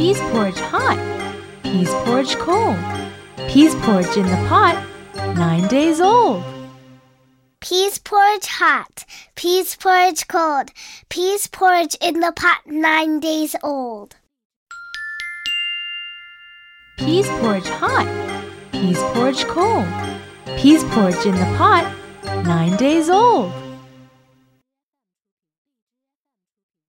Peas porridge hot, peas porridge cold, peas porridge in the pot, nine days old. Peas porridge hot, peas porridge cold, peas porridge in the pot nine days old. Peas porridge hot, peas porridge cold, peas porridge in the pot, nine days old.